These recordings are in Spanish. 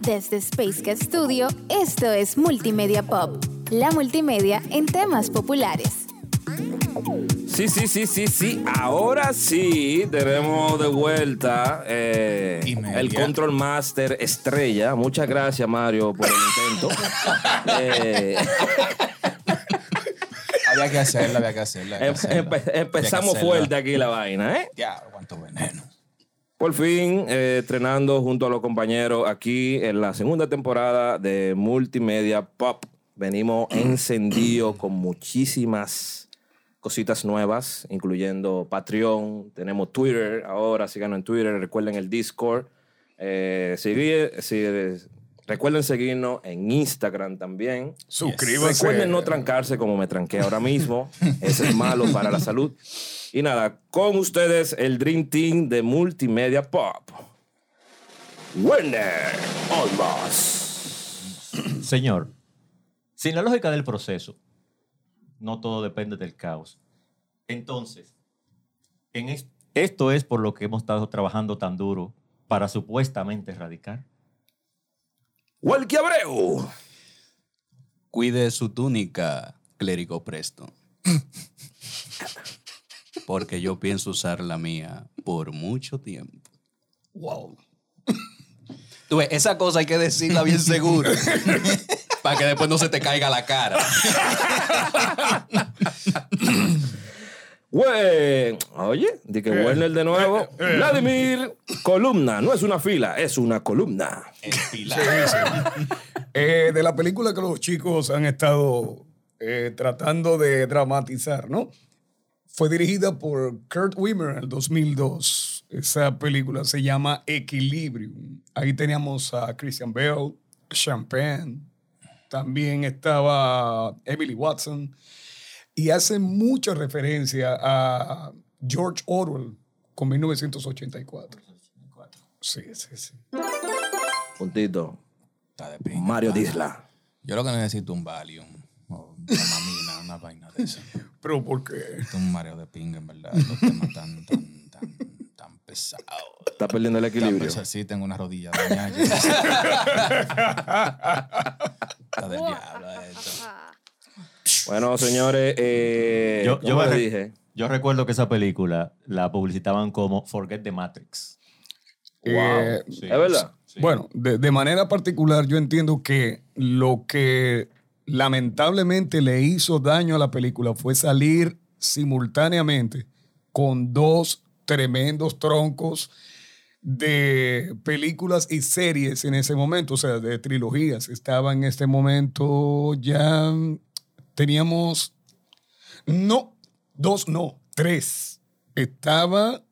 Desde Space Cat Studio, esto es Multimedia Pop, la multimedia en temas populares. Sí, sí, sí, sí, sí. Ahora sí tenemos de vuelta eh, el Control Master Estrella. Muchas gracias, Mario, por el intento. Eh, Había que hacerla, había que hacerla. había que hacerla. empe- Había que empezamos hacerla. fuerte aquí la vaina, ¿eh? Ya, cuánto veneno. Por fin, eh, estrenando junto a los compañeros aquí en la segunda temporada de Multimedia Pop. Venimos encendidos con muchísimas cositas nuevas, incluyendo Patreon, tenemos Twitter ahora, síganos en Twitter, recuerden el Discord. Eh, seguir- recuerden seguirnos en Instagram también. Suscríbase. Recuerden no trancarse como me tranqué ahora mismo. Eso es malo para la salud. Y nada, con ustedes el Dream Team de Multimedia Pop. Werner Olmos. Señor, sin la lógica del proceso, no todo depende del caos. Entonces, en es- esto es por lo que hemos estado trabajando tan duro para supuestamente erradicar. Welky Abreu. Cuide su túnica, clérigo Presto. Porque yo pienso usar la mía por mucho tiempo. Wow. Tú ves, esa cosa hay que decirla bien seguro. para que después no se te caiga la cara. We- Oye, di que Werner de nuevo. Vladimir, columna. No es una fila, es una columna. Eh, de la película que los chicos han estado eh, tratando de dramatizar, ¿no? Fue dirigida por Kurt Wimmer en el 2002. Esa película se llama Equilibrium. Ahí teníamos a Christian Bale, Champagne, también estaba Emily Watson. Y hace mucha referencia a George Orwell con 1984. Sí, sí, sí. Puntito. Está de pinga, Mario. Disla. Yo lo que necesito es un Valium. Mamina, una vaina de eso. Pero ¿por qué? Esto es un mareo de pinga, en verdad. Los temas tan, tan, tan, tan pesados. Está perdiendo el equilibrio. Sí, tengo una rodilla dañada. Está del diablo esto. Bueno, señores, eh, Yo, yo, re- dije, yo recuerdo que esa película la publicitaban como Forget the Matrix. Eh, Sí. ¿es verdad? Sí. Bueno, de, de manera particular yo entiendo que lo que lamentablemente le hizo daño a la película fue salir simultáneamente con dos tremendos troncos de películas y series en ese momento, o sea, de trilogías. Estaba en este momento ya, teníamos, no, dos, no, tres. Estaba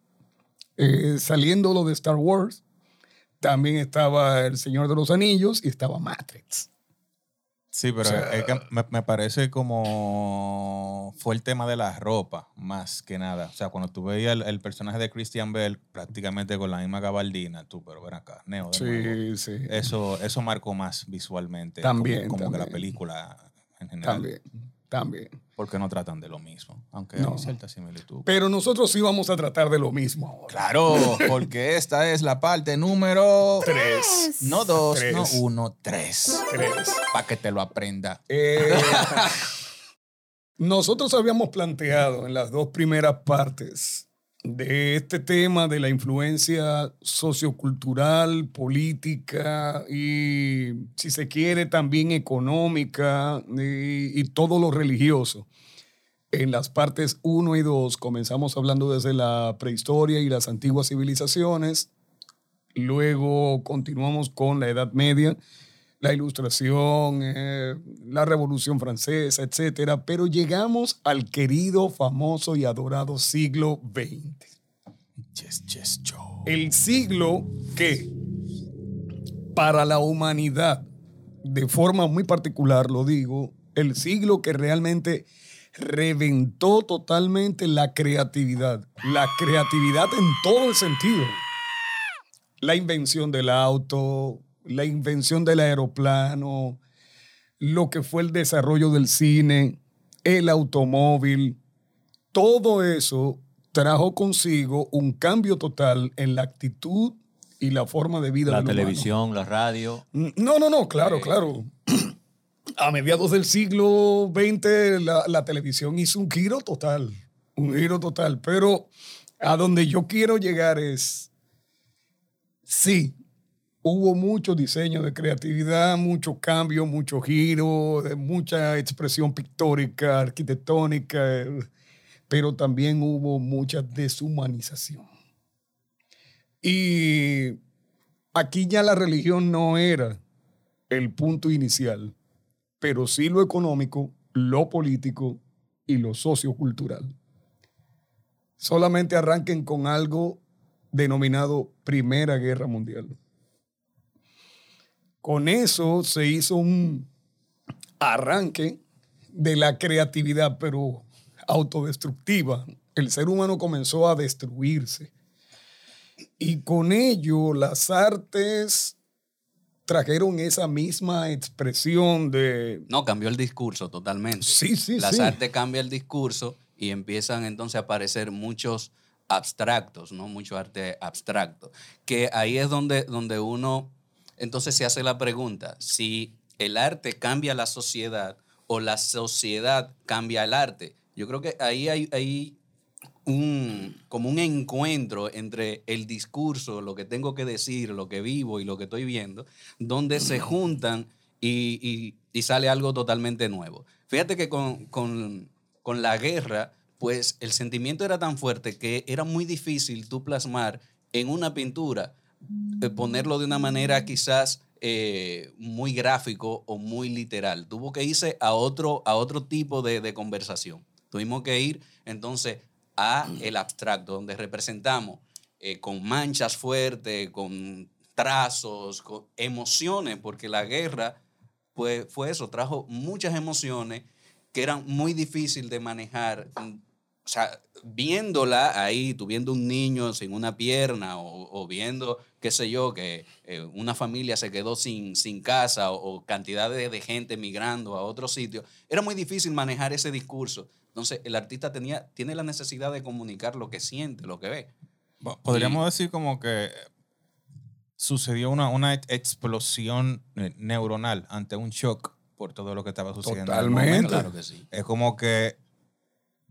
eh, saliendo lo de Star Wars, también estaba El Señor de los Anillos y estaba Matrix. Sí, pero es que me, me parece como fue el tema de la ropa, más que nada. O sea, cuando tú veías el, el personaje de Christian Bell prácticamente con la misma gabardina, tú, pero ven acá, Neo de nuevo. Sí, sí. Eso, eso marcó más visualmente. También, Como, como que la película en general. También, también. Porque no tratan de lo mismo. Aunque No. hay cierta similitud. Pero nosotros sí vamos a tratar de lo mismo ahora. Claro, porque esta es la parte número Tres. No dos, Tres. no uno, tres. Tres. Para que te lo aprenda. Eh, nosotros habíamos planteado en las dos primeras partes de este tema de la influencia sociocultural, política y, si se quiere, también económica y, y todo lo religioso. En las partes 1 y 2 comenzamos hablando desde la prehistoria y las antiguas civilizaciones. Luego continuamos con la Edad Media, la Ilustración, eh, la Revolución Francesa, etcétera. Pero llegamos al querido, famoso y adorado siglo XX. Yes, yes, yo. El siglo que para la humanidad, de forma muy particular lo digo, el siglo que realmente reventó totalmente la creatividad. La creatividad en todo el sentido. La invención del auto, la invención del aeroplano, lo que fue el desarrollo del cine, el automóvil, todo eso trajo consigo un cambio total en la actitud y la forma de vida La del humano. televisión, la radio. No, no, no, claro, claro. A mediados del siglo XX la, la televisión hizo un giro total, un giro total, pero a donde yo quiero llegar es, sí, hubo mucho diseño de creatividad, mucho cambio, mucho giro, mucha expresión pictórica, arquitectónica, pero también hubo mucha deshumanización. Y aquí ya la religión no era el punto inicial, pero sí lo económico, lo político y lo sociocultural. Solamente arranquen con algo denominado Primera Guerra Mundial. Con eso se hizo un arranque de la creatividad, pero autodestructiva. El ser humano comenzó a destruirse. Y con ello las artes trajeron esa misma expresión de... No, cambió el discurso totalmente. Sí, sí, Las sí. artes cambia el discurso y empiezan entonces a aparecer muchos abstractos, ¿no? Mucho arte abstracto. Que ahí es donde, donde uno entonces se hace la pregunta, si el arte cambia la sociedad o la sociedad cambia el arte. Yo creo que ahí hay, hay un, como un encuentro entre el discurso, lo que tengo que decir, lo que vivo y lo que estoy viendo, donde se juntan y, y- y sale algo totalmente nuevo. Fíjate que con, con- con la guerra, pues el sentimiento era tan fuerte que era muy difícil tú plasmar en una pintura, ponerlo de una manera quizás eh, muy gráfico o muy literal. Tuvo que irse a otro, a otro tipo de, de conversación. Tuvimos que ir entonces a el abstracto, donde representamos eh, con manchas fuertes, con trazos, con emociones, porque la guerra pues, fue eso, trajo muchas emociones que eran muy difíciles de manejar. O sea, viéndola ahí, tú viendo un niño sin una pierna o, o viendo, qué sé yo, que eh, una familia se quedó sin, sin casa o, o cantidad de, de gente migrando a otro sitio, era muy difícil manejar ese discurso. Entonces, el artista tenía, tiene la necesidad de comunicar lo que siente, lo que ve. Podríamos decir como que sucedió una, una ex- explosión eh, neuronal ante un shock por todo lo que estaba sucediendo. Totalmente. momento. Claro que sí. Es como que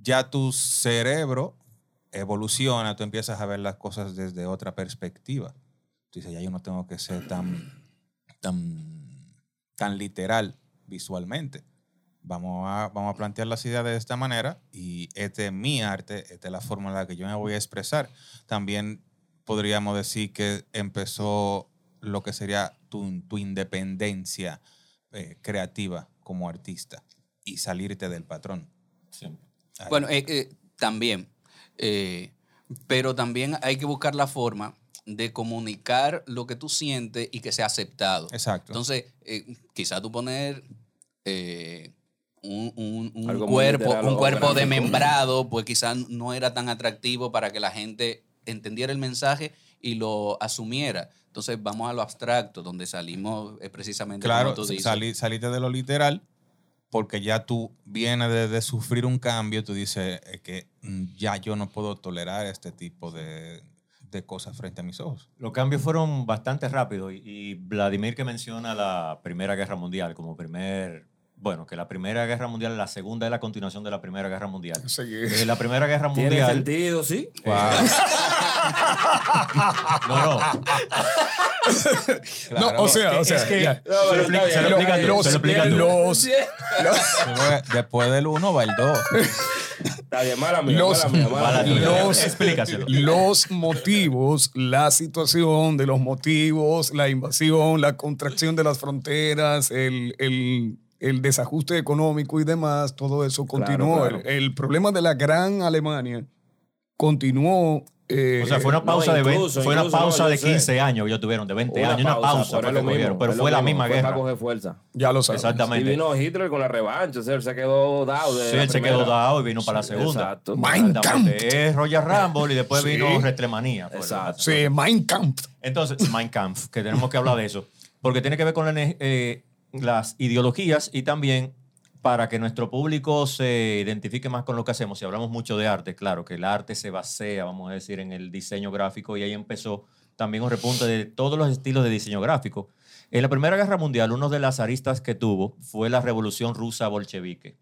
ya tu cerebro evoluciona, tú empiezas a ver las cosas desde otra perspectiva. Tú dices, ya yo no tengo que ser tan, tan, tan literal visualmente. Vamos a, vamos a plantear las ideas de esta manera y este es mi arte, esta es la forma en la que yo me voy a expresar. También podríamos decir que empezó lo que sería tu, tu independencia eh, creativa como artista y salirte del patrón. Ahí. Bueno, eh, eh, también. eh, pero también hay que buscar la forma de comunicar lo que tú sientes y que sea aceptado. Exacto. Entonces, eh, quizá tú poner eh, un, un- cuerpo, literal un cuerpo desmembrado, pues quizás no era tan atractivo para que la gente entendiera el mensaje y lo asumiera. Entonces vamos a lo abstracto, donde salimos eh, precisamente claro, como tú dices. salí, saliste de lo literal porque ya tú vienes de, de sufrir un cambio, tú dices eh, que mm, ya yo no puedo tolerar este tipo de, de cosas frente a mis ojos. Los cambios fueron bastante rápidos y, y Vladimir que menciona la Primera Guerra Mundial como primer, bueno, que la Primera Guerra Mundial, la segunda es la continuación de la Primera Guerra Mundial. Sí. Eh, la Primera Guerra Tiene Mundial... sentido, sí. No, no. No, o sea, o sea, es que- ya. No, pero Se lo explica tú, los, se lo explica tú. los- Después, después del uno va el dos. Está bien, mala mía, Los- mala mía, mala Mala mía. tuya. los- Explícaselo. los motivos, la situación de los motivos, la invasión, la contracción de las fronteras, el, el- el desajuste económico y demás, todo eso Claro, continuó. claro. El, el problema de la gran Alemania continuó. Eh, O sea, fue una No, pausa de 20 incluso, fue una pausa no, de yo sé. 15 años que ellos tuvieron, de 20 Una años, una pausa pero fue es que lo mismo, cogieron, pero fue lo la mismo, misma fue guerra. para coger fuerza. ya lo sabes. Y Exactamente. vino Hitler con la revancha, o sea, él se quedó dado. de Sí, él se quedó dado y vino para la segunda. Exacto. Mein. Es Royal Rumble y después Sí. vino Retlemanía. por Exacto. Sí, Mein Kampf. Entonces, Mein Kampf, que tenemos que hablar de eso, porque tiene que ver con la eh, las ideologías y también para que nuestro público se identifique más con lo que hacemos. Si hablamos mucho de arte, claro que el arte se basea, vamos a decir, en el diseño gráfico y ahí empezó también un repunte de todos los estilos de diseño gráfico. En la Primera Guerra Mundial, uno de las aristas que tuvo fue la Revolución Rusa Bolchevique.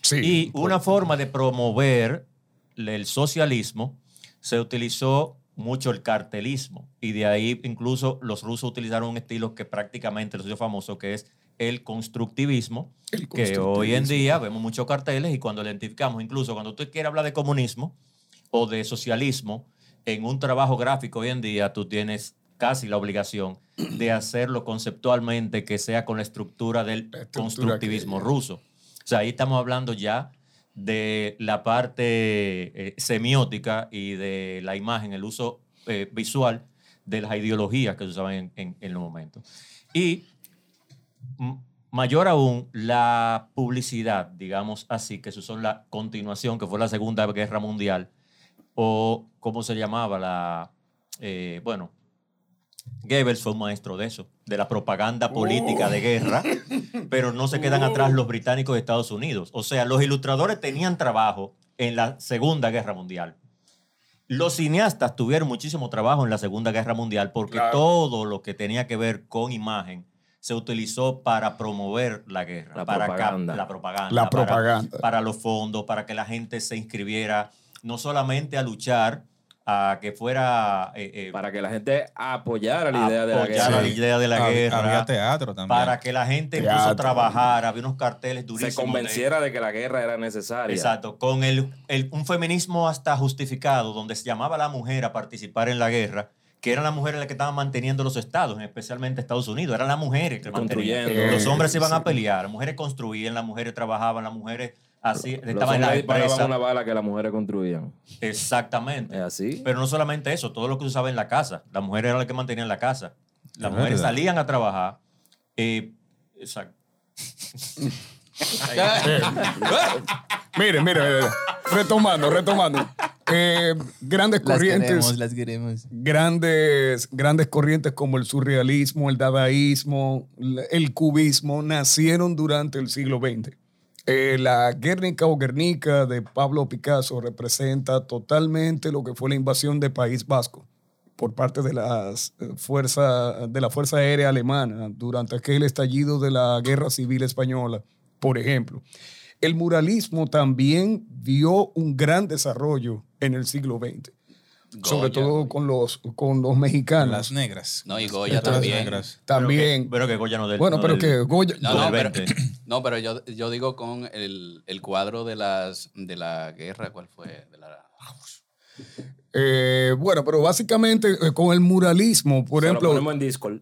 Sí. Y una forma de promover el socialismo se utilizó mucho el cartelismo. Y de ahí incluso los rusos utilizaron un estilo que prácticamente lo hizo famoso, que es el constructivismo, El que hoy en día vemos muchos carteles y cuando identificamos, incluso cuando tú quieres hablar de comunismo o de socialismo, en un trabajo gráfico hoy en día tú tienes casi la obligación de hacerlo conceptualmente que sea con la estructura del La estructura constructivismo que- ruso. O sea, ahí estamos hablando ya de la parte eh, semiótica y de la imagen, el uso eh, visual de las ideologías que se usaban en, en, en los momentos. Y mayor aún, la publicidad, digamos así, que usó en la continuación, que fue la Segunda Guerra Mundial, o cómo se llamaba la... eh, bueno, Goebbels fue un maestro de eso, de la propaganda política de guerra, pero no se quedan atrás los británicos de Estados Unidos. O sea, los ilustradores tenían trabajo en la Segunda Guerra Mundial. Los cineastas tuvieron muchísimo trabajo en la Segunda Guerra Mundial porque Claro. todo lo que tenía que ver con imagen se utilizó para promover la guerra, La para propaganda. la propaganda, La para- propaganda. para los fondos, para que la gente se inscribiera no solamente a luchar, a que fuera eh, eh, Para que la gente apoyara la idea de la guerra. la idea de la Había- guerra, Había teatro también. para que la gente incluso Teatro. trabajara, había unos carteles durísimos. Se de- convenciera de que la guerra era necesaria. Exacto, con el, el- un feminismo hasta justificado, donde se llamaba a la mujer a participar en la guerra, que eran las mujeres las que estaban manteniendo los estados, especialmente Estados Unidos, eran las mujeres que mantenían. Construyendo. Los hombres se iban Sí. a pelear, las mujeres construían, las mujeres trabajaban, las mujeres así, estaban en la empresa. una bala que las mujeres construían. Exactamente. ¿Es así? Pero no solamente eso, todo lo que se usaba en la casa. Las mujeres eran las que mantenían la casa. Las Es mujeres verdad. salían a trabajar. eh, exacto. Mire, mire, mire. Retomando, retomando. Eh, grandes Las corrientes. queremos, las queremos. grandes, grandes corrientes como el surrealismo, el dadaísmo, el cubismo nacieron durante el siglo XX. Eh, la Guernica o Guernica de Pablo Picasso representa totalmente lo que fue la invasión de País Vasco por parte de, las eh, fuerza, de la Fuerza Aérea Alemana durante aquel estallido de la Guerra Civil Española, por ejemplo. El muralismo también dio un gran desarrollo en el siglo XX sobre Goya. todo con los, con los mexicanos. Las negras. No, y Goya también. negras. También. Pero que Goya no del bueno, no pero del- que Goya. No, del no, pero, 20. no, pero yo, yo digo con el, el cuadro de las de la guerra, ¿cuál fue? De la, eh, bueno, pero básicamente eh, con el muralismo, por Se lo ejemplo, ponemos en Discord.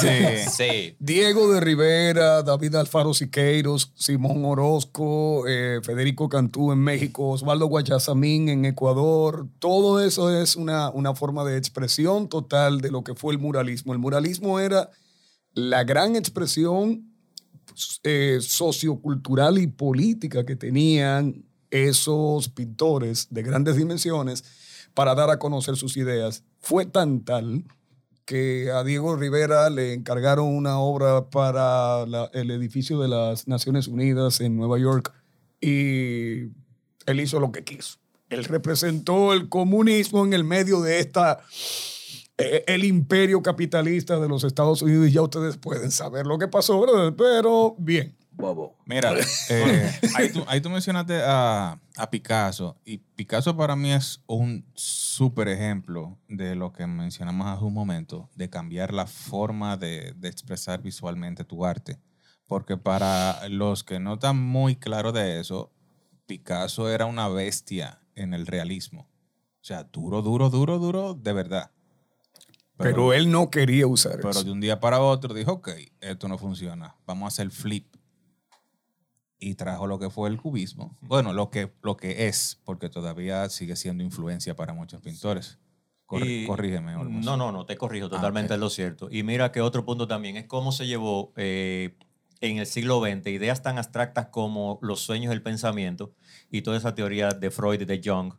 Sí. sí, Diego de Rivera, David Alfaro Siqueiros, Simón Orozco, eh, Federico Cantú en México, Osvaldo Guayasamín en Ecuador. Todo eso es una, una forma de expresión total de lo que fue el muralismo. El muralismo era la gran expresión eh, sociocultural y política que tenían esos pintores de grandes dimensiones para dar a conocer sus ideas. Fue tan tal que a Diego Rivera le encargaron una obra para el edificio de las Naciones Unidas en Nueva York y él hizo lo que quiso. Él representó el comunismo en el medio de esta eh, el imperio capitalista de los Estados Unidos y ya ustedes pueden saber lo que pasó, ¿verdad? Pero bien. Bobo. Mira, eh, ahí, tú, ahí tú mencionaste a, a Picasso y Picasso para mí es un súper ejemplo de lo que mencionamos hace un momento, de cambiar la forma de, de expresar visualmente tu arte. Porque para los que no están muy claros de eso, Picasso era una bestia en el realismo. O sea, duro, duro, duro, duro, de verdad. Pero, él no quería usar Pero eso. de un día para otro dijo, ok, esto no funciona, vamos a hacer flip. Y trajo lo que fue el cubismo. Bueno, lo que, lo que es, porque todavía sigue siendo influencia para muchos pintores. Y- corrígeme, Olmos. No, no, no, te corrijo, totalmente ok. es lo cierto. Y mira que otro punto también es cómo se llevó eh, en el siglo XX ideas tan abstractas como los sueños del pensamiento y toda esa teoría de Freud y de Jung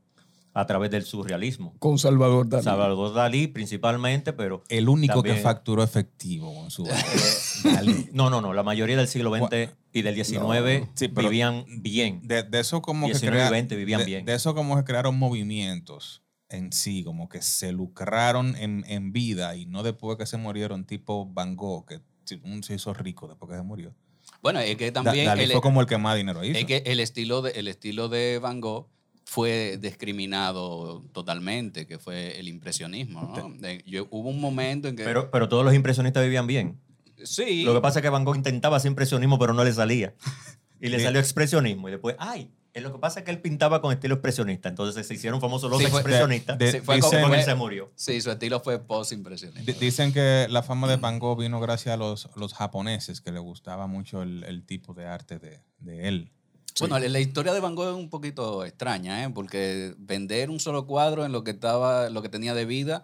a través del surrealismo. Con Salvador Dalí. Salvador Dalí principalmente, pero El único que También- facturó efectivo con su arte. Dalí. no, no, no, la mayoría del siglo XX y del XIX Sí, pero- vivían bien. De, de eso como que 19 y crea- 20 vivían de- bien. De eso como que crearon movimientos en sí, como que se lucraron en, en vida y no después que se murieron, tipo Van Gogh, que se hizo rico después que se murió. Bueno, es que Da- también Dalí el, fue como el que más dinero hizo. es que el estilo de el estilo de Van Gogh fue discriminado totalmente, que fue el impresionismo. ¿no? De- yo- hubo un momento en que Pero, pero todos los impresionistas vivían bien. sí, Lo que pasa es que Van Gogh intentaba hacer impresionismo, pero no le salía. Y le salió expresionismo. Y después, ay, lo que pasa es que él pintaba con estilo expresionista. Entonces se hicieron famosos los Sí, fue- expresionistas. de- Sí, fue dicen- como- él se murió. sí, su estilo fue post-impresionista. Di- Dicen que la fama de Van Gogh vino gracias a los, los japoneses, que le gustaba mucho el, el tipo de arte de, de él. Bueno, la historia de Van Gogh es un poquito extraña, ¿eh? porque vender un solo cuadro en lo que estaba, lo que tenía de vida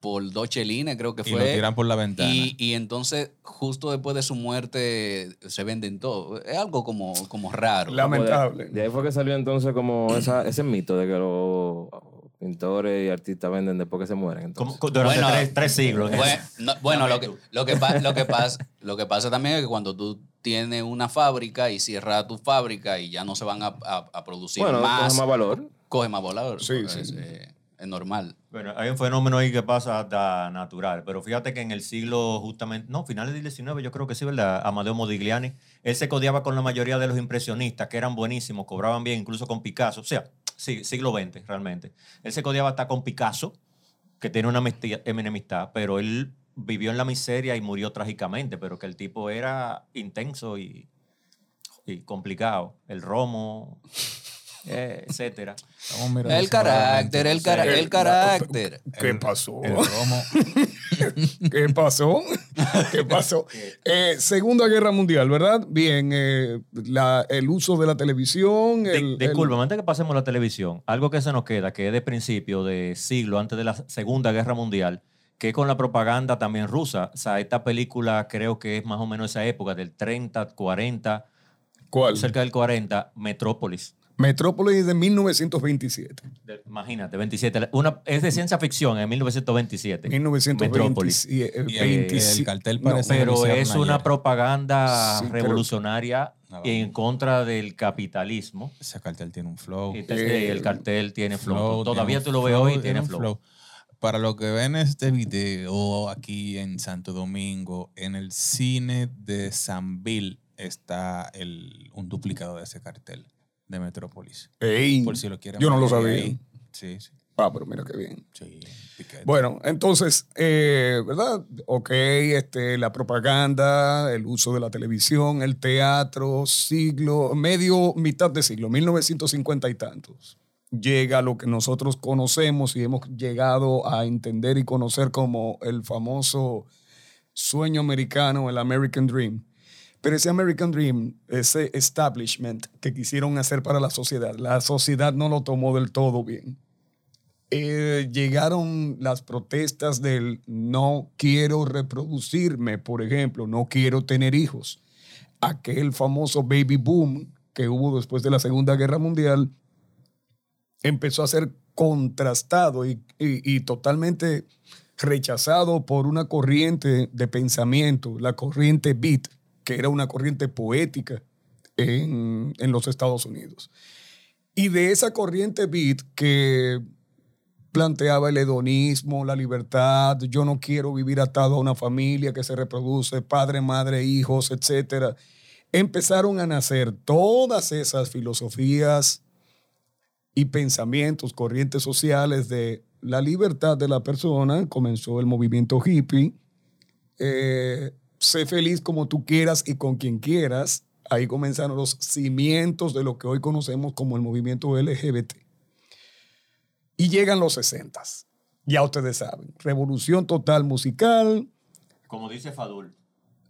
por dos chelines, creo que Y lo fue. tiran por la ventana. Y, y entonces, justo después de su muerte, se venden todo. Es algo como, como raro. Lamentable. De ahí fue que salió entonces como esa, ese mito de que los pintores y artistas venden después que se mueren. Como- Entonces. durante Bueno, tres, tres siglos. Bueno, no- bueno, Dame lo, que, lo, que pa- lo, que pasa, lo que pasa también es que cuando tú tienes una fábrica y cierras tu fábrica y ya no se van a, a- a producir bueno, más, más, más valor. coge más volador. Sí, porque sí. Es, eh, es normal. Bueno, hay un fenómeno ahí que pasa hasta natural, pero fíjate que en el siglo justamente, no, finales del 19 yo creo que sí, ¿verdad? Amadeo Modigliani, él se codiaba con la mayoría de los impresionistas, que eran buenísimos, cobraban bien, incluso con Picasso, o sea, sí, siglo XX realmente. Él se codiaba hasta con Picasso, que tiene una enemistad, pero él vivió en la miseria y murió trágicamente, pero que el tipo era intenso y, y complicado. El romo, eh, etcétera. El carácter, el, cara- el carácter. ¿Qué pasó? El romo. ¿Qué pasó? ¿Qué pasó? Eh, Segunda Guerra Mundial, ¿verdad? Bien, eh, la- el uso de la televisión. El, Disculpa, antes que pasemos a la televisión, algo que se nos queda, que es de principio de siglo, antes de la Segunda Guerra Mundial, que con la propaganda también rusa. O sea, esta película creo que es más o menos esa época, del 30, 40, el- ¿Cuál? cerca del 40, Metrópolis. Metrópolis de 1927. De- imagínate, 27. Una, es de ciencia ficción en 1927. 1927. Y el, el cartel No, parece Pero que lo es una ayer. propaganda Sí, pero- revolucionaria Ah, en contra del capitalismo. Ese cartel tiene un flow. Y te- el cartel tiene flow. Flow, Todavía tiene tú lo ves hoy y flow, tiene un flow. Para lo que ven este video aquí en Santo Domingo, en el cine de San Bill está el, un duplicado de ese cartel de Metrópolis. Ey, Por si lo quieren yo no lo sabía. ahí. Sí, sí. Ah, pero mira qué bien. sí piquete. Bueno, entonces, eh, ¿verdad? Ok, este, la propaganda, el uso de la televisión, el teatro, siglo, medio, mitad de siglo, 1950 y tantos. Llega lo que nosotros conocemos y hemos llegado a entender y conocer como el famoso sueño americano, el American Dream. Pero ese American Dream, ese establishment que quisieron hacer para la sociedad, la sociedad no lo tomó del todo bien eh, llegaron las protestas del no quiero reproducirme, por ejemplo, no quiero tener hijos. Aquel famoso baby boom que hubo después de la Segunda Guerra Mundial empezó a ser contrastado y, y- totalmente rechazado por una corriente de pensamiento, la corriente beat, que era una corriente poética en, en los Estados Unidos. Y de esa corriente beat que planteaba el hedonismo, la libertad, yo no quiero vivir atado a una familia que se reproduce, padre, madre, hijos, etc. Empezaron a nacer todas esas filosofías y pensamientos, corrientes sociales de la libertad de la persona. Comenzó el movimiento hippie. Eh, sé feliz como tú quieras y con quien quieras. Ahí comenzaron los cimientos de lo que hoy conocemos como el movimiento LGBT. Y llegan los 60. Ya ustedes saben. Revolución total musical. Como dice Fadul.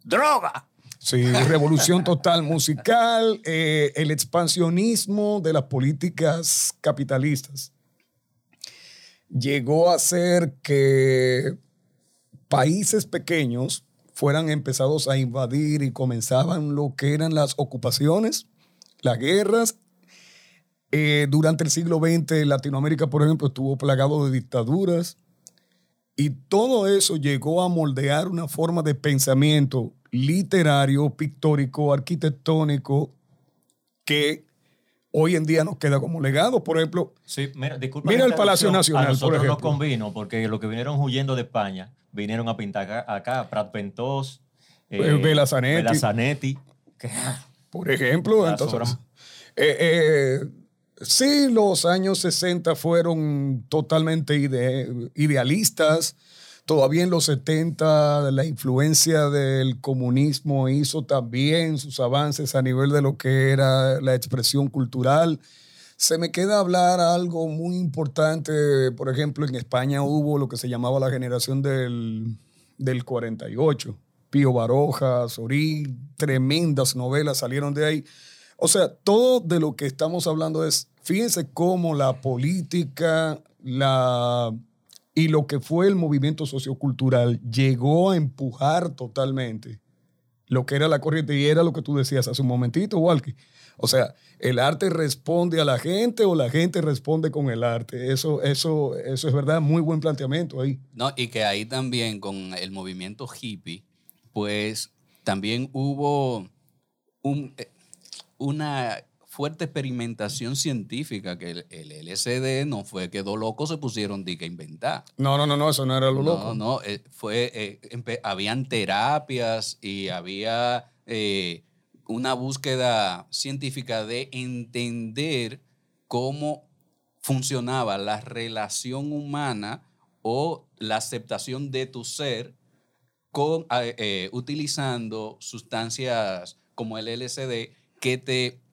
¡Droga! Sí, revolución total musical. eh, el expansionismo de las políticas capitalistas. Llegó a hacer que países pequeños fueran empezados a invadir y comenzaban lo que eran las ocupaciones, las guerras eh, durante el siglo XX, Latinoamérica, por ejemplo, estuvo plagado de dictaduras y todo eso llegó a moldear una forma de pensamiento literario, pictórico, arquitectónico, que hoy en día nos queda como legado. Por ejemplo, Sí, mira, Mira el Palacio. Nacional, A por nosotros nos ejemplo. convino porque los que vinieron huyendo de España vinieron a pintar acá, acá Prat Ventos, Eh, Zanetti. Zanetti, que- por ejemplo, entonces, eh, eh, sí, los años 60 fueron totalmente ide- idealistas. Todavía en los 70 la influencia del comunismo hizo también sus avances a nivel de lo que era la expresión cultural. Se me queda hablar algo muy importante, por ejemplo, en España hubo lo que se llamaba la generación del, del 48. Pío Baroja, Sorí, tremendas novelas salieron de ahí. O sea, todo de lo que estamos hablando es, fíjense cómo la política, la y lo que fue el movimiento sociocultural llegó a empujar totalmente lo que era la corriente y era lo que tú decías hace un momentito, Walkie. O sea, el arte responde a la gente o la gente responde con el arte. Eso, eso, eso es verdad, muy buen planteamiento ahí. No, y que ahí también con el movimiento hippie, pues también hubo un, eh, una fuerte experimentación científica que el, el LSD no fue que dos locos se pusieron de que inventar. No, no, no, no, eso no era lo loco. No, no, eh, fue, eh, habían terapias y había eh, una búsqueda científica de entender cómo funcionaba la relación humana o la aceptación de tu ser con, eh, utilizando sustancias como el LSD que te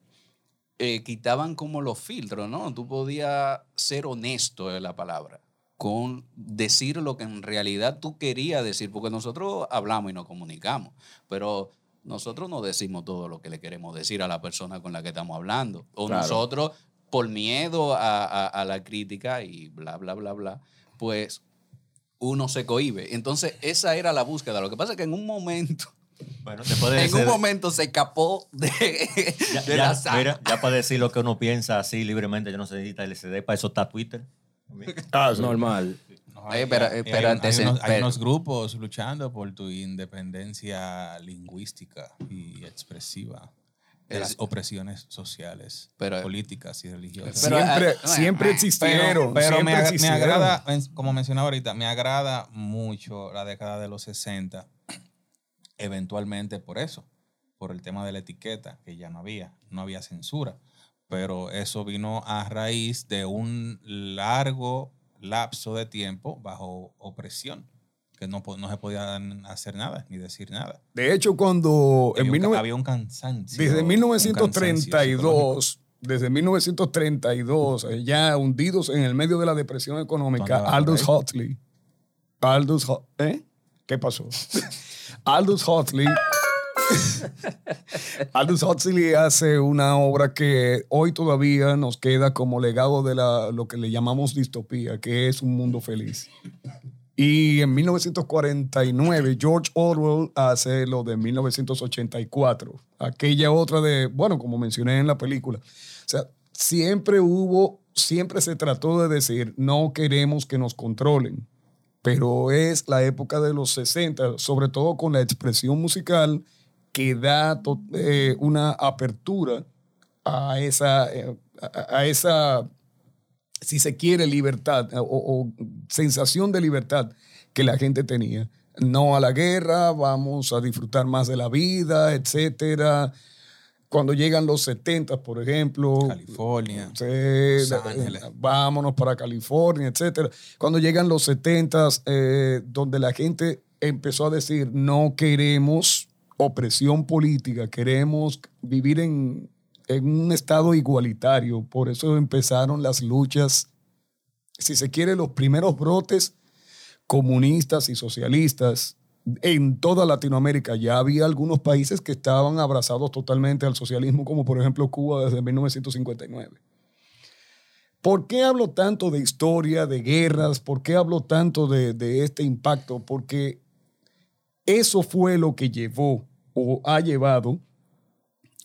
eh, quitaban como los filtros, ¿no? Tú podías ser honesto es la palabra, con decir lo que en realidad tú querías decir, porque nosotros hablamos y nos comunicamos, pero nosotros no decimos todo lo que le queremos decir a la persona con la que estamos hablando. O Claro. nosotros, por miedo a, a- a la crítica y bla, bla, bla, bla, pues uno se cohíbe. Entonces, esa era la búsqueda. Lo que pasa es que en un momento, bueno, después de en un momento se escapó de, ya, de ya, la sala. mira, ya para decir lo que uno piensa así libremente, yo no sé necesita LCD, para eso está Twitter. Normal. No, Oye, pero- hay- pero hay, antes- hay unos, hay pero- unos grupos luchando por tu independencia lingüística y expresiva de Es- las opresiones sociales, Pero- políticas y religiosas. Pero, siempre, ah, siempre ah, existieron. pero siempre me, ag- me existieron. agrada, como mencionaba ahorita, me agrada mucho la década de los 60, eventualmente por eso, por el tema de la etiqueta, que ya no había, no había censura, pero eso vino a raíz de un largo lapso de tiempo bajo opresión, que no, no se podía hacer nada, ni decir nada. De hecho, cuando en Había un, 19 ca- había un cansancio. Desde un cansancio psicológico. 1932, desde 1932, eh, ya hundidos en el medio de la depresión económica, ¿Dónde va Aldous? Huxley. Aldous Hu- ¿eh? ¿Qué pasó? Aldous Huxley. Aldous Huxley hace una obra que hoy todavía nos queda como legado de la, lo que le llamamos distopía, que es un mundo feliz. Y en 1949, George Orwell hace lo de 1984, aquella otra de, bueno, como mencioné en la película. O sea, siempre hubo, siempre se trató de decir, no queremos que nos controlen, pero es la época de los 60, sobre todo con la expresión musical que da eh, una apertura a esa, eh, a- a esa si se quiere, libertad o, o sensación de libertad que la gente tenía. No a la guerra, vamos a disfrutar más de la vida, etcétera. Cuando llegan los 70, por ejemplo, California. Ángeles. vámonos para California, etcétera. Cuando llegan los 70, eh, donde la gente empezó a decir, no queremos opresión política, queremos vivir en, en un estado igualitario. Por eso empezaron las luchas, si se quiere, los primeros brotes comunistas y socialistas en toda Latinoamérica. Ya había algunos países que estaban abrazados totalmente al socialismo, como por ejemplo Cuba desde 1959. ¿Por qué hablo tanto de historia, de guerras? ¿Por qué hablo tanto de, de este impacto? Porque eso fue lo que llevó o ha llevado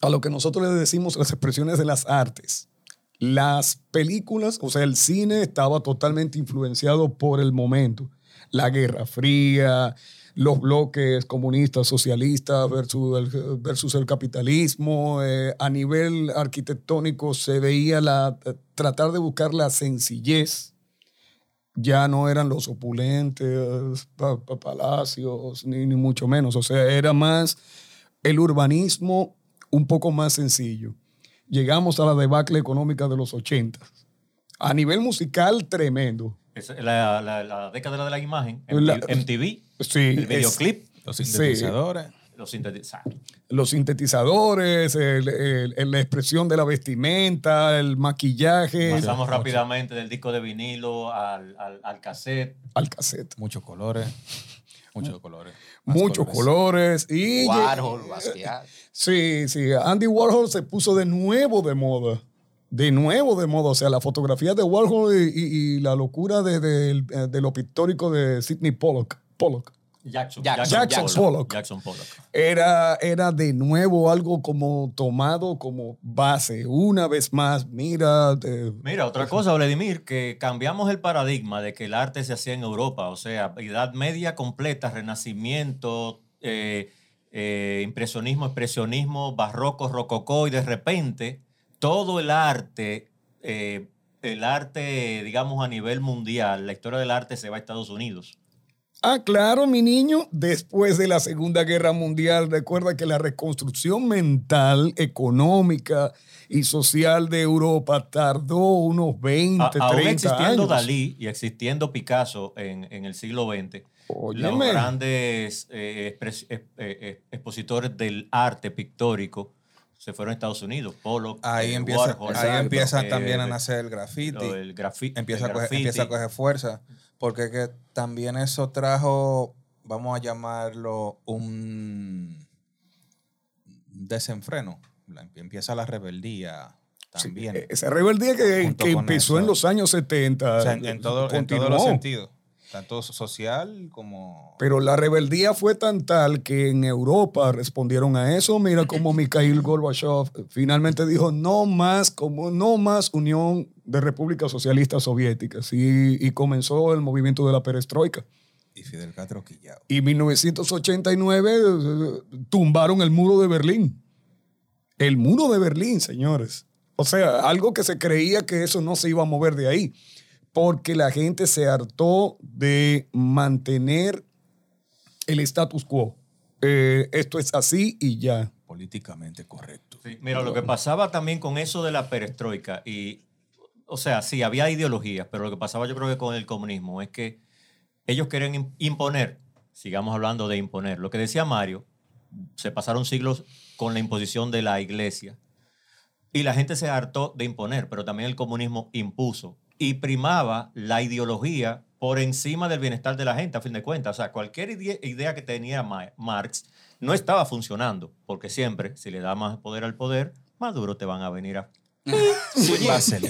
a lo que nosotros le decimos las expresiones de las artes. Las películas, o sea, el cine estaba totalmente influenciado por el momento. La Guerra Fría, los bloques comunistas, socialistas versus el, versus el capitalismo. eh, a nivel arquitectónico se veía la, tratar de buscar la sencillez. Ya no eran los opulentes pa- pa- palacios, ni, ni mucho menos. O sea, era más el urbanismo un poco más sencillo. Llegamos a la debacle económica de los 80. A nivel musical, tremendo. Es la, la- la década de la imagen, La- MTV, Sí, el es- videoclip, Los Sí. sintetizadores. los sintetizadores. los sintetizadores, el- el- el- la expresión de la vestimenta, el maquillaje, Pasamos rápidamente del disco de vinilo al, al, al cassette. al cassette. Muchos colores. Muchos colores. Muchos colores. Y Warhol, Basquiat. Sí, sí. Andy Warhol se puso de nuevo de moda. De nuevo de moda. O sea, la fotografía de Warhol y, y- y la locura de, de- de lo pictórico de Sidney Pollock. Pollock. Jackson, Jackson Pollock. Jackson Pollock. Era, era de nuevo algo como tomado como base. Una vez más, mira. de- Mira, otra cosa, Vladimir, que cambiamos el paradigma de que el arte se hacía en Europa, o sea, Edad Media completa, Renacimiento, eh, eh, impresionismo, expresionismo, barroco, rococó, y de repente todo el arte, eh, el arte, digamos, a nivel mundial, la historia del arte se va a Estados Unidos. Ah, claro, mi niño. Después de la Segunda Guerra Mundial, recuerda que la reconstrucción mental, económica y social de Europa tardó unos 20, A- aún 30 existiendo años. Dalí y existiendo Picasso en, en el siglo XX, los Óyeme. grandes eh, expres- eh, eh, expositores del arte pictórico se fueron a Estados Unidos. Pollock, Ahí eh, empieza, Warhol, ahí empieza eh, también a nacer el graffiti. grafi- empieza, el a coger, graffiti. empieza a coger fuerza, porque que también eso trajo, vamos a llamarlo, un desenfreno. Empieza la rebeldía también. Eh, Esa rebeldía que, que empezó eso. en los años 70. o sea, en, en todo- en todos los sentidos, tanto social como... Pero la rebeldía fue tan tal que en Europa respondieron a eso. Mira cómo Mikhail Gorbachev finalmente dijo no más, como no más Unión de Repúblicas Socialistas Soviéticas y, y comenzó el movimiento de la perestroika. Y Fidel Castro quillao. Y en 1989 eh, tumbaron el muro de Berlín. El muro de Berlín, señores. O sea, algo que se creía que eso no se iba a mover de ahí. Porque la gente se hartó de mantener el status quo. Eh, esto es así y ya. Políticamente correcto. Sí, Mira, lo que pasaba también con eso de la perestroika, y, o sea, sí, había ideologías, pero lo que pasaba yo creo que con el comunismo es que ellos querían im- imponer, sigamos hablando de imponer, lo que decía Mario, se pasaron siglos con la imposición de la iglesia, y la gente se hartó de imponer, pero también el comunismo impuso y primaba la ideología por encima del bienestar de la gente, a fin de cuentas. O sea, cualquier ide- idea que tenía Ma- Marx no estaba funcionando, porque siempre, si le da más poder al poder, más duro te van a venir a...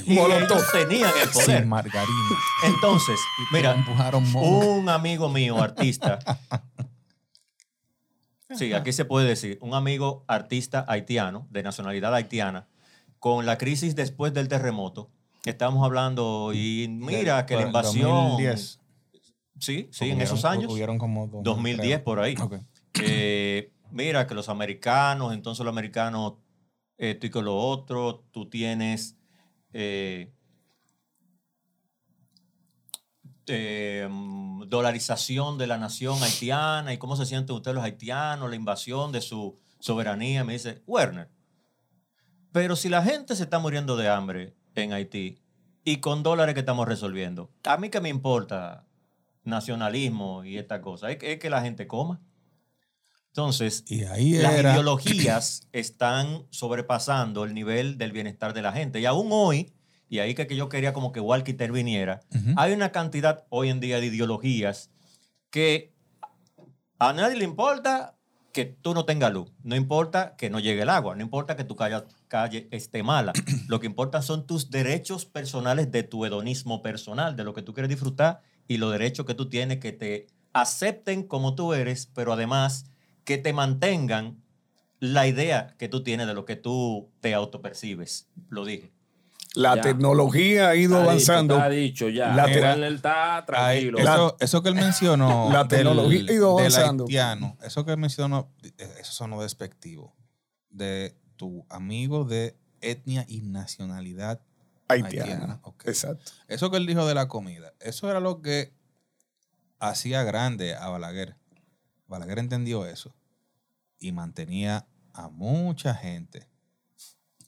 Y ellos tenían el poder. Margarina. Entonces, mira, un amigo mío, artista, sí, aquí se puede decir, un amigo artista haitiano, de nacionalidad haitiana, con la crisis después del terremoto, estábamos hablando y mira que la invasión... 2010. Sí, sí, Hubieron- en esos años. Hubieron como 2000, 2010 creo. por ahí. Ok. Eh, mira que los americanos, entonces los americanos, esto y que lo otro, tú tienes eh, eh, dolarización de la nación haitiana y cómo se sienten ustedes los haitianos, la invasión de su soberanía. Me dice, Werner, pero si la gente se está muriendo de hambre en Haití. Y con dólares que estamos resolviendo, a mí que me importa nacionalismo y esta cosa, es que, es que la gente coma. Entonces, Y ahí las era... ideologías están sobrepasando el nivel del bienestar de la gente. Y aún hoy, y ahí que, que yo quería como que Walker interviniera, hay una cantidad hoy en día de ideologías que a nadie le importa que tú no tengas luz, no importa que no llegue el agua, no importa que tu calle, calle esté mala. Lo que importa son tus derechos personales de tu hedonismo personal, de lo que tú quieres disfrutar y los derechos que tú tienes que te acepten como tú eres, pero además que te mantengan la idea que tú tienes de lo que tú te autopercibes. Lo dije. La Ya. tecnología ha ido Está avanzando. dicho, Está dicho ya. La tec- está Ay, tranquilo. eso, eso que él mencionó. La tecnología ha ido del avanzando. haitiano, eso que él mencionó, eso sonó despectivo. De tu amigo de etnia y nacionalidad Haitiana. Exacto. Eso que él dijo de la comida, eso era lo que hacía grande a Balaguer. Balaguer entendió eso y mantenía a mucha gente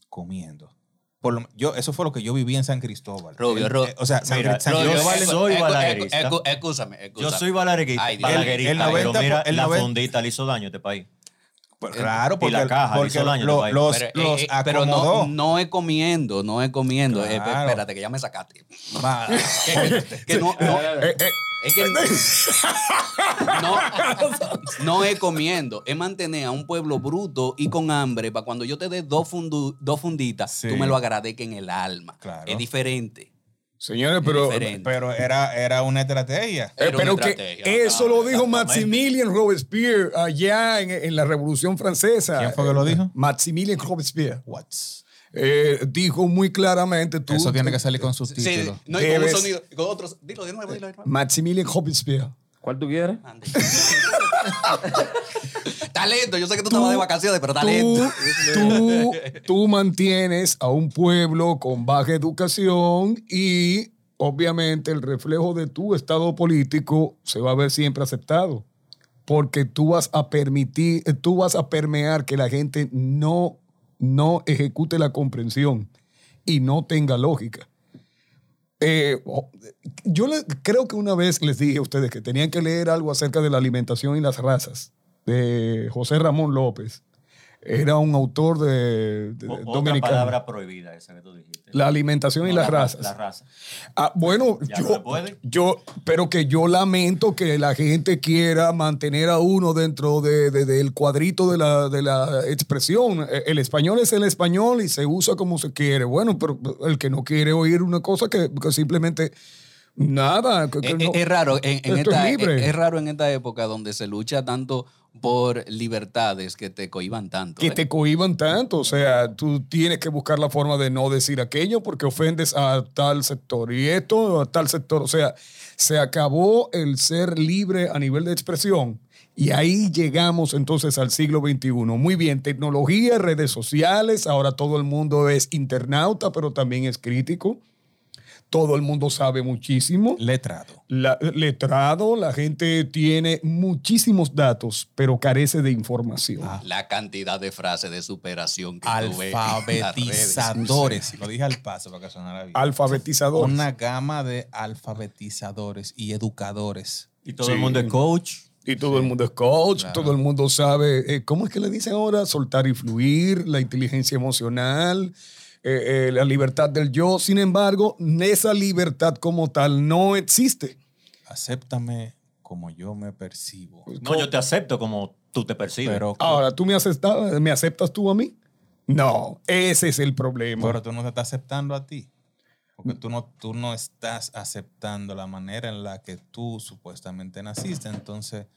comiendo. Por lo- yo, eso fue lo que yo viví en San Cristóbal. Rubio, El- Ru- eh, o sea, San, Mira, San Rubio, Cristóbal Yo soy balaguerista. Yo soy balaguerista, Ay, Dios. balaguerista, El- el 90 pero mira, el la 90 fundita le hizo daño a este país. Pues, claro, y porque, la caja, porque hizo daño, lo- ¿no? los, Pero, eh, los eh, pero no, no es comiendo, no es comiendo. Eh, Claro. espérate, que ya me sacaste. Va. que no, no, Eh, eh, es que no, no es comiendo, es mantener a un pueblo bruto y con hambre para cuando yo te dé dos, fundu- dos funditas, Sí. tú me lo agradezcas en el alma. Claro. Es diferente. señores, pero. Pero era, era una estrategia. Era pero una que estrategia, eso lo dijo. Maximilien Robespierre allá en, en la Revolución Francesa. ¿Quién fue que lo dijo? Maximilien Robespierre. What's? Eh, dijo muy claramente tú. Eso tiene que salir con sus Sí, títulos. no, y con un sonido, con otros. Dilo de nuevo, dilo de nuevo. Maximilien Robespierre. ¿Cuál tú quieres? Ande. talento, yo sé que tú estabas de vacaciones, pero talento. Tú, tú mantienes a un pueblo con baja educación y obviamente el reflejo de tu estado político se va a ver siempre aceptado. Porque tú vas a permitir, eh, tú vas a permear que la gente no, no ejecute la comprensión y no tenga lógica. Eh, yo creo que una vez les dije a ustedes que tenían que leer algo acerca de la alimentación y las razas de José Ramón López. Era un autor de, de- Otra dominicano. palabra prohibida esa que tú dijiste. La alimentación y las la ra- razas. La raza. Ah, bueno, yo, yo, pero que yo lamento que la gente quiera mantener a uno dentro de- de- del cuadrito de la, de la expresión. Eh, El español es el español y se usa como se quiere. Bueno, pero el que no quiere oír una cosa que, que simplemente nada. que- que Es, no- es raro en, esta, es- es raro en esta época donde se lucha tanto por libertades que te cohiban tanto. que ¿eh? te cohiban tanto. O sea, tú tienes que buscar la forma de no decir aquello porque ofendes a tal sector y esto a tal sector. O sea, se acabó el ser libre a nivel de expresión. Y ahí llegamos entonces al siglo XXI. Muy bien, tecnología, redes sociales, ahora todo el mundo es internauta, pero también es crítico. Todo el mundo sabe muchísimo. Letrado. La- letrado, la gente tiene muchísimos datos, pero carece de información. La cantidad de frases de superación que. Alfabetizadores. Lo dije al paso para que sonara bien. Alfabetizador. Una gama de alfabetizadores y educadores. Y todo Sí. el mundo es coach. Y todo el mundo es coach, todo el mundo sabe, eh, ¿cómo es que le dicen ahora? Soltar y fluir, la inteligencia emocional, eh, eh, la libertad del yo. Sin embargo, esa libertad como tal no existe. Acéptame como yo me percibo. No, yo te acepto como tú te percibes. Pero, Ahora, ¿tú me aceptas, me aceptas tú a mí? No, ese es el problema. pero tú no te estás aceptando a ti. Porque tú no, tú no estás aceptando la manera en la que tú supuestamente naciste. Entonces,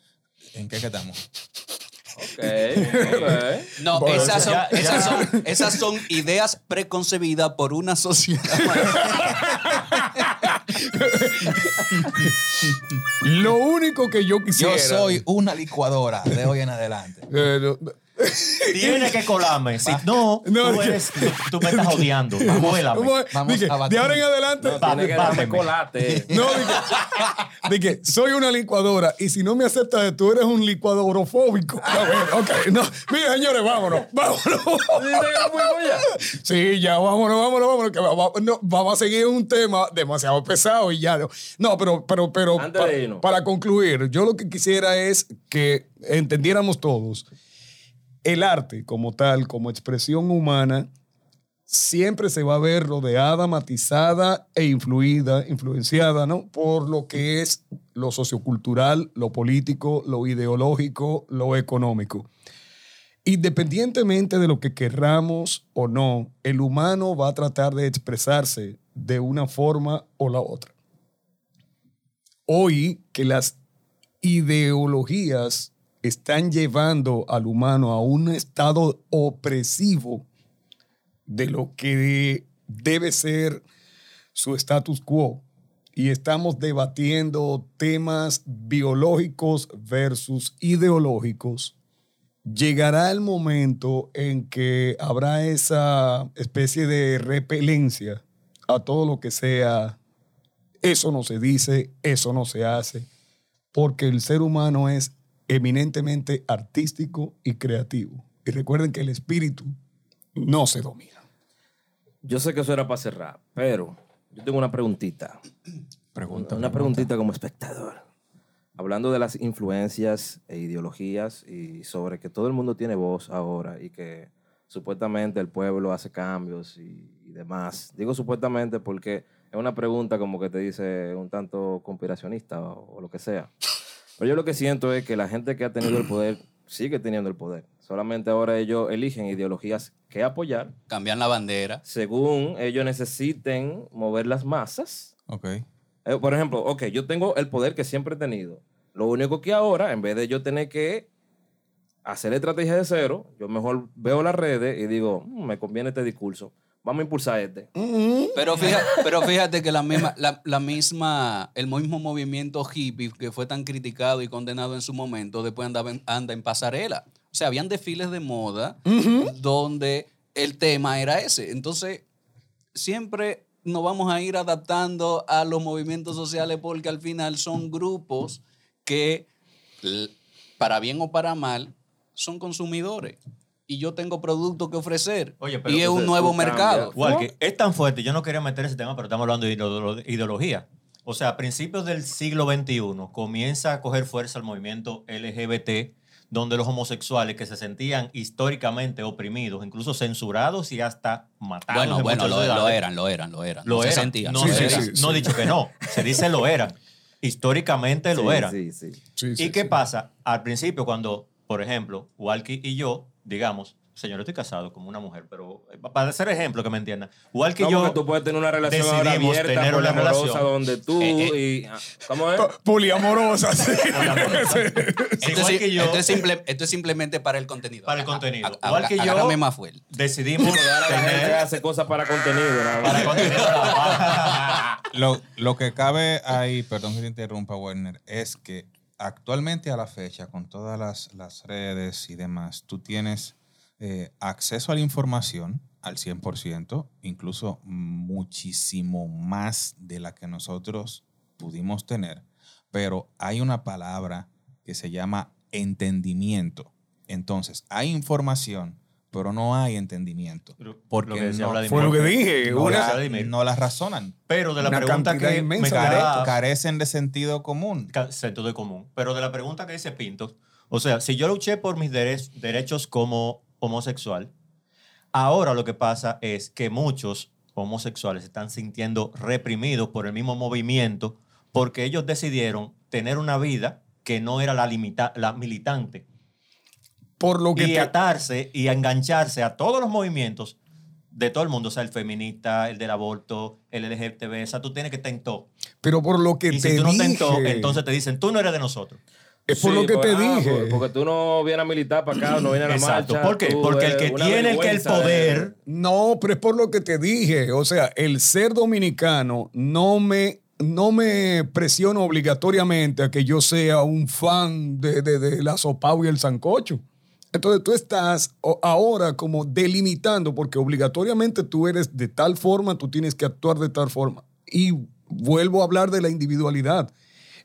¿en qué quedamos? No, Bueno, esas, son, ya- ya- esas, son, esas son ideas preconcebidas por una sociedad. Lo único que yo quisiera... Yo soy una licuadora de hoy en adelante. Eh, no, Tiene que colarme. Si no, No, tú, eres, tú me estás odiando. Muélame. ¿cómo es? vamos Dije, a de ahora en adelante... Tiene que colate. No, dije, dije, soy una licuadora y si no me aceptas, tú eres un licuadorofóbico. A ver, ok, no. Mira, señores, vámonos, vámonos. Sí, ya, vámonos, vámonos, vámonos. Que va- va- no, vamos a seguir un tema demasiado pesado y ya. No, No, pero, pero, pero pa- para concluir, yo lo que quisiera es que entendiéramos todos el arte como tal, como expresión humana, siempre se va a ver rodeada, matizada e influida, influenciada, ¿no? Por lo que es lo sociocultural, lo político, lo ideológico, lo económico. Independientemente de lo que querramos o no, el humano va a tratar de expresarse de una forma o la otra. Hoy que las ideologías están llevando al humano a un estado opresivo de lo que debe ser su status quo. Y estamos debatiendo temas biológicos versus ideológicos. Llegará el momento en que habrá esa especie de repelencia a todo lo que sea, eso no se dice, eso no se hace, porque el ser humano es eminentemente artístico y creativo. Y recuerden que el espíritu no se domina. Yo sé que eso era para cerrar, pero yo tengo una preguntita. Pregunta. Una preguntita como espectador. Hablando de las influencias e ideologías y sobre que todo el mundo tiene voz ahora y que supuestamente el pueblo hace cambios y, y demás. Digo supuestamente porque es una pregunta como que te dice un tanto conspiracionista o, o lo que sea. Pero yo lo que siento es que la gente que ha tenido el poder sigue teniendo el poder. Solamente ahora ellos eligen ideologías que apoyar Cambian la bandera. según ellos necesiten mover las masas. Ok. Eh, por ejemplo, ok, yo tengo el poder que siempre he tenido. Lo único que ahora, en vez de yo tener que hacer estrategia de cero, yo mejor veo las redes y digo, "Mm, me conviene este discurso. Vamos a impulsar este. Pero fíjate, pero fíjate que la misma, la, la misma, el mismo movimiento hippie que fue tan criticado y condenado en su momento, después andaba en- anda en pasarela. O sea, habían desfiles de moda donde el tema era ese. Entonces, siempre nos vamos a ir adaptando a los movimientos sociales porque al final son grupos que, para bien o para mal, son consumidores. Y yo tengo productos que ofrecer. Oye, pero y es un nuevo mercado. Igual que es tan fuerte, yo no quería meter ese tema, pero estamos hablando de ideolo- ideología. O sea, a principios del siglo XXI comienza a coger fuerza el movimiento LGBT, donde los homosexuales que se sentían históricamente oprimidos, incluso censurados y hasta matados. Bueno, en bueno, lo, lo eran, lo eran, lo eran. Lo no se eran. sentían. No, se se- eran. sí, sí. no he dicho que no, se dice lo eran. Históricamente lo Sí, eran. Sí, sí. Sí, ¿Y sí, qué sí. pasa? Al principio, cuando, por ejemplo, Walkie y yo, digamos, señor, estoy casado como una mujer, pero eh, para hacer ejemplo que me entiendan, No, y yo tú puedes tener una relación ahora decidimos abierta, tener una poliamorosa, relación. donde tú Eh, y... ah, ¿Cómo es? Poliamorosa, sí. Esto, igual es, que yo, esto es simple- esto es simplemente para el contenido. Para el A- a- contenido. a- Igual que yo- más fuerte. decidimos Ahora la gente tener hace cosas para contenido. para contenido. Lo, lo que cabe ahí, perdón que te interrumpa, Werner, es que actualmente a la fecha, con todas las, las redes y demás, tú tienes eh, acceso a la información al 100%, incluso muchísimo más de la que nosotros pudimos tener, pero hay una palabra que se llama entendimiento. Entonces, hay información, pero no hay entendimiento. Lo Porque que decía no- Vladimir. Fue lo que dije. no, una- la, Vladimir. no las razonan. Pero de la Una pregunta que inmensa me Care- carecen de sentido común. sentido común. Pero de la pregunta que dice Pinto, o sea, si yo luché por mis dere- derechos como homosexual, ahora lo que pasa es que muchos homosexuales se están sintiendo reprimidos por el mismo movimiento porque ellos decidieron tener una vida que no era la, limita la militante Por lo que y te- atarse y engancharse a todos los movimientos de todo el mundo, o sea, el feminista, el del aborto, el LGTB, o sea, tú tienes que estar en todo. pero por lo que Y te si tú no estás en dije. todo, entonces te dicen, tú no eres de nosotros. es por Sí, lo que porque- te ah, dije. por- Porque tú no vienes a militar para acá, no vienes a la Exacto. marcha. ¿Por qué? tú Porque el que tiene el que el de- poder No, pero es por lo que te dije. O sea, el ser dominicano no me, no me presiona obligatoriamente a que yo sea un fan de, de, de la sopao y el sancocho. Entonces tú estás ahora como delimitando, porque obligatoriamente tú eres de tal forma, tú tienes que actuar de tal forma. Y vuelvo a hablar de la individualidad.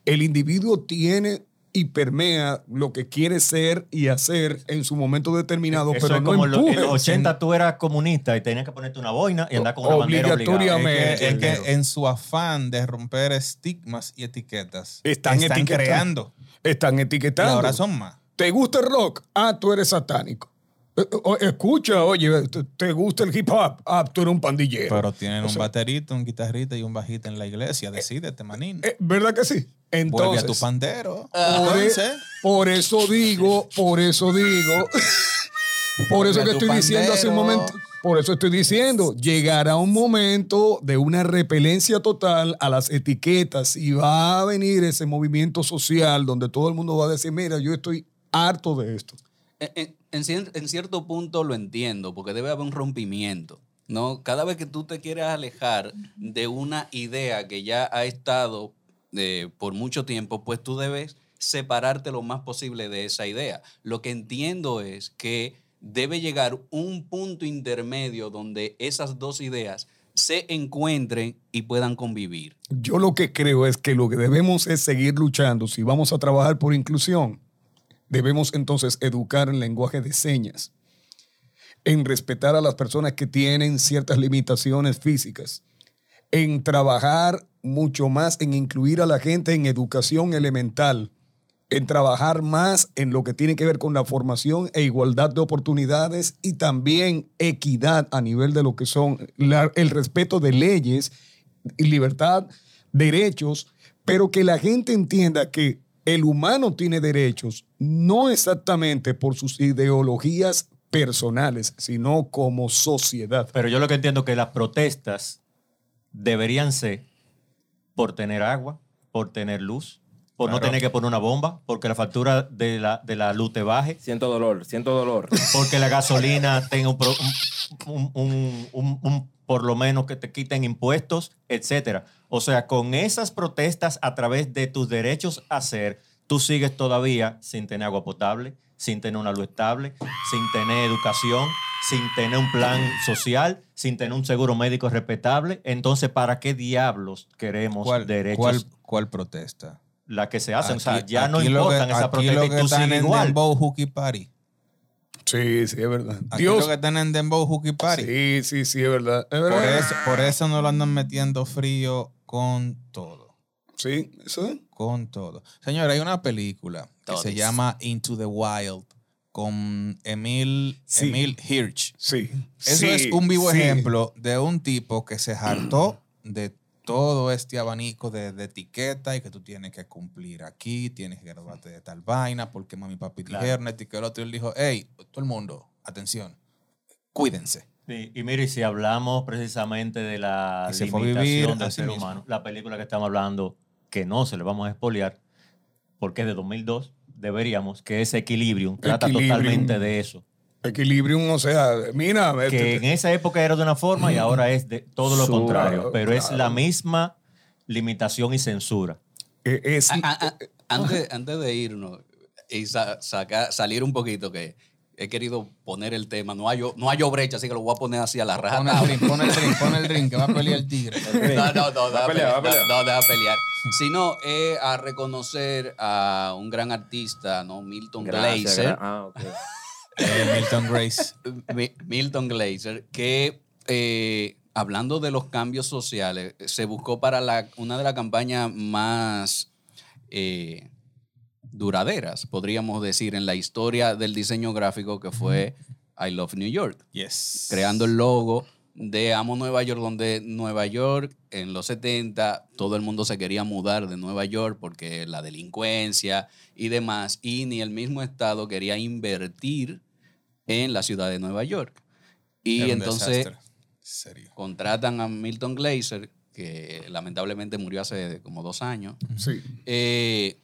El individuo tiene y permea lo que quiere ser y hacer en su momento determinado, Eso pero es no como en lo- en empujes. los 80 tú eras comunista y tenías que ponerte una boina y andar con una bandera obligada. Obligatoriamente. Es que, es que en su afán de romper estigmas y etiquetas, Están etiquetando. creando. Están Y etiquetando. ahora son más. ¿Te gusta el rock? Ah, tú eres satánico. Eh, o- Escucha, oye, ¿te- ¿te gusta el hip hop? Ah, tú eres un pandillero. Pero tienen O un baterito, un guitarrista y un bajista en la iglesia. Decídete, manín. eh, ¿Verdad que sí? Vuelve Entonces, a tu pandero. por, e- por eso digo, por eso digo, por eso Vuelve que estoy diciendo hace un momento, por eso estoy diciendo, llegará un momento de una repelencia total a las etiquetas y va a venir ese movimiento social donde todo el mundo va a decir, mira, yo estoy harto de esto. En, en- en cier- en cierto punto lo entiendo, porque debe haber un rompimiento. ¿no? Cada vez que tú te quieres alejar de una idea que ya ha estado eh, por mucho tiempo, pues tú debes separarte lo más posible de esa idea. Lo que entiendo es que debe llegar un punto intermedio donde esas dos ideas se encuentren y puedan convivir. Yo lo que creo es que lo que debemos es seguir luchando. Si vamos a trabajar por inclusión, debemos entonces educar en lenguaje de señas, en respetar a las personas que tienen ciertas limitaciones físicas, en trabajar mucho más en incluir a la gente en educación elemental, en trabajar más en lo que tiene que ver con la formación e igualdad de oportunidades y también equidad a nivel de lo que son el respeto de leyes y libertad, derechos, pero que la gente entienda que el humano tiene derechos no exactamente por sus ideologías personales, sino como sociedad. Pero yo lo que entiendo es que las protestas deberían ser por tener agua, por tener luz, por no tener que poner una bomba, porque la factura de la, de la luz te baje, Siento dolor, siento dolor. porque la gasolina tenga un, pro- un- un- un- un- por lo menos que te quiten impuestos, etcétera. O sea, con esas protestas a través de tus derechos a ser, tú sigues todavía sin tener agua potable, sin tener una luz estable, sin tener educación, sin tener un plan social, sin tener un seguro médico respetable. Entonces, ¿para qué diablos queremos ¿Cuál, derechos? cuál, cuál protesta? La que se hacen. o sea, Aquí- ya no aquí importan esas aquí lo protestas y que tú están sigues en igual. Dembow Hookie Party. Sí, sí, es verdad. Aquí Dios. lo que están en Dembow Hookie Party. Sí, sí, sí, es verdad. Es Por verdad. eso, por eso no lo andan metiendo frío con todo. Sí, eso es. Con todo. Señor, hay una película que se llama Into the Wild con Emil, Sí. Emil Hirsch. Sí. Eso Sí, es un vivo sí. ejemplo de un tipo que se hartó de todo este abanico de, de etiqueta y que tú tienes que cumplir aquí, tienes que graduarte de tal vaina, porque mami papi Claro. dijeron y que el otro. Él dijo, hey, todo el mundo, atención, cuídense. Sí, y mire, si hablamos precisamente de la limitación vivir del ser mismo. humano, la película que estamos hablando, que no se le vamos a expoliar, porque es de 2002, deberíamos, que es Equilibrium, trata Equilibrium. totalmente de eso. Equilibrium, o sea, mira, Que este- en esa época era de una forma y ahora es de todo lo Su- contrario, pero es la misma limitación y censura. eh, es, A- a- a- antes, antes de irnos y sa- sacar- salir un poquito, que he querido poner el tema, no hay, no hay brecha, así que lo voy a poner así a la raja. Pon el drink, pon el drink, pon el drink, que va a pelear el tigre. No, no, no, deja a pelear, va a pelear, no, no, deja pelear. Sino eh, a reconocer a un gran artista, ¿no? Milton Gracias, Glaser. gra- ah, ok. Eh, Milton Grace. Mi- Milton Glaser, que eh, hablando de los cambios sociales, se buscó para la, una de las campañas más eh, duraderas, podríamos decir, en la historia del diseño gráfico, que fue I Love New York, Yes. creando el logo de Amo Nueva York, donde Nueva York en los 70 todo el mundo se quería mudar de Nueva York porque la delincuencia y demás, y ni el mismo estado quería invertir en la ciudad de Nueva York. Y Era entonces. Serio. contratan a Milton Glaser, que lamentablemente murió hace como dos años, sí. eh,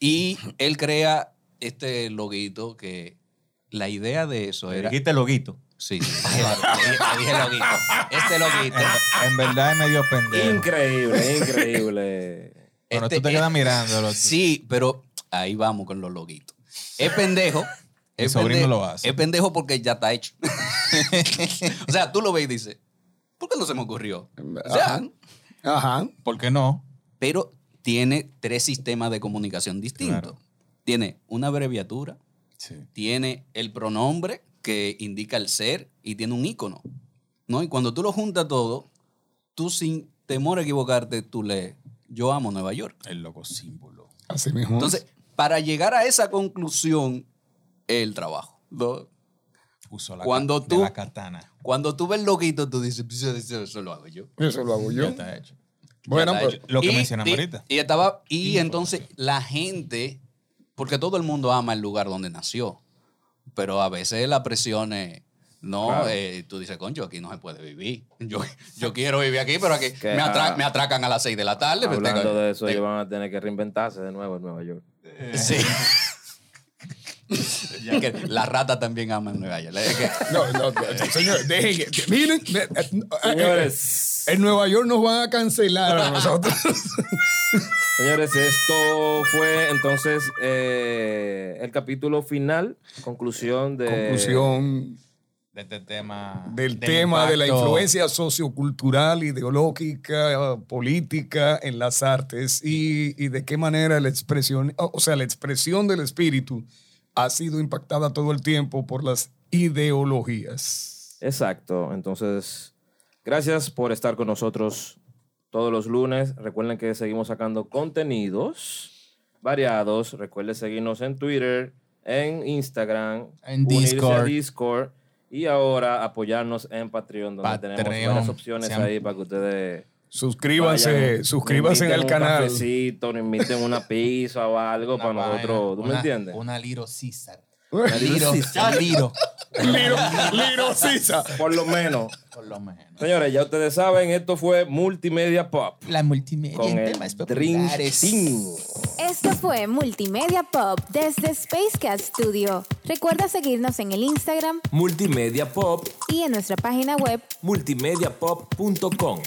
y él crea este loguito que la idea de eso era... Dijiste loguito. Sí, sí, dije, dije- dije loguito. Este loguito. En verdad es medio pendejo. Increíble, increíble. Bueno, este- tú te quedas mirándolo. Sí, pero ahí vamos con los loguitos. Es pendejo. Mi es sobrino pendejo- lo hace. Es pendejo porque ya está hecho. o sea, tú lo ves y dices, ¿por qué no se me ocurrió? O sea, Ajá. Ajá. ¿Por qué no? pero tiene tres sistemas de comunicación distintos. Claro. Tiene una abreviatura, Sí. tiene el pronombre que indica el ser y tiene un icono. ¿no? Y cuando tú lo juntas todo, tú sin temor a equivocarte, tú lees, yo amo Nueva York. El logo símbolo. Así mismo. Entonces, para llegar a esa conclusión, el trabajo. ¿no? Usó la, Cuando tú- la katana. Cuando tú ves el loguito, tú dices, "Pues, eso, eso lo hago yo. Eso lo hago yo. Ya está hecho. Bueno, pues, lo que Y- mencionamos y- ahorita. Y, estaba, y entonces la gente, porque todo el mundo ama el lugar donde nació, pero a veces la presión es, no, Claro. eh, tú dices, concho, aquí no se puede vivir. Yo, yo quiero vivir aquí, pero aquí me, atra- ah, me atracan a las 6 de la tarde. pues, Hablando tengo- de eso, ellos van a tener que reinventarse de nuevo en Nueva York. Sí. Ya que la rata también ama en Nueva York. No, no, no, señor, dejen que- miren, eh, eh, Señores. en Nueva York nos van a cancelar a nosotros. Señores, esto fue entonces eh, el capítulo final, conclusión de... Conclusión De este tema. del tema de la influencia sociocultural, ideológica, política en las artes y, y de qué manera la expresión, o sea, la expresión del espíritu ha sido impactada todo el tiempo por las ideologías. Exacto. Entonces, gracias por estar con nosotros todos los lunes. Recuerden que seguimos sacando contenidos variados. Recuerden seguirnos en Twitter, en Instagram, En Discord. Discord y ahora apoyarnos en Patreon, donde tenemos Patreon. varias opciones Sean- ahí para que ustedes Suscríbanse, suscríbanse un canal. cafecito, nos inviten una pizza o algo Una para vaina, nosotros. ¿Tú me una- entiendes? Una Liro César. Liro Liro, César. Liro. Liro. Por lo menos. Por lo menos. Señores, ya ustedes saben, esto fue Multimedia Pop. La multimedia con en el temas Dream populares. Team. Esto fue Multimedia Pop desde Spacecat Studio. Recuerda seguirnos en el Instagram Multimedia Pop, y en nuestra página web multimediapop.com.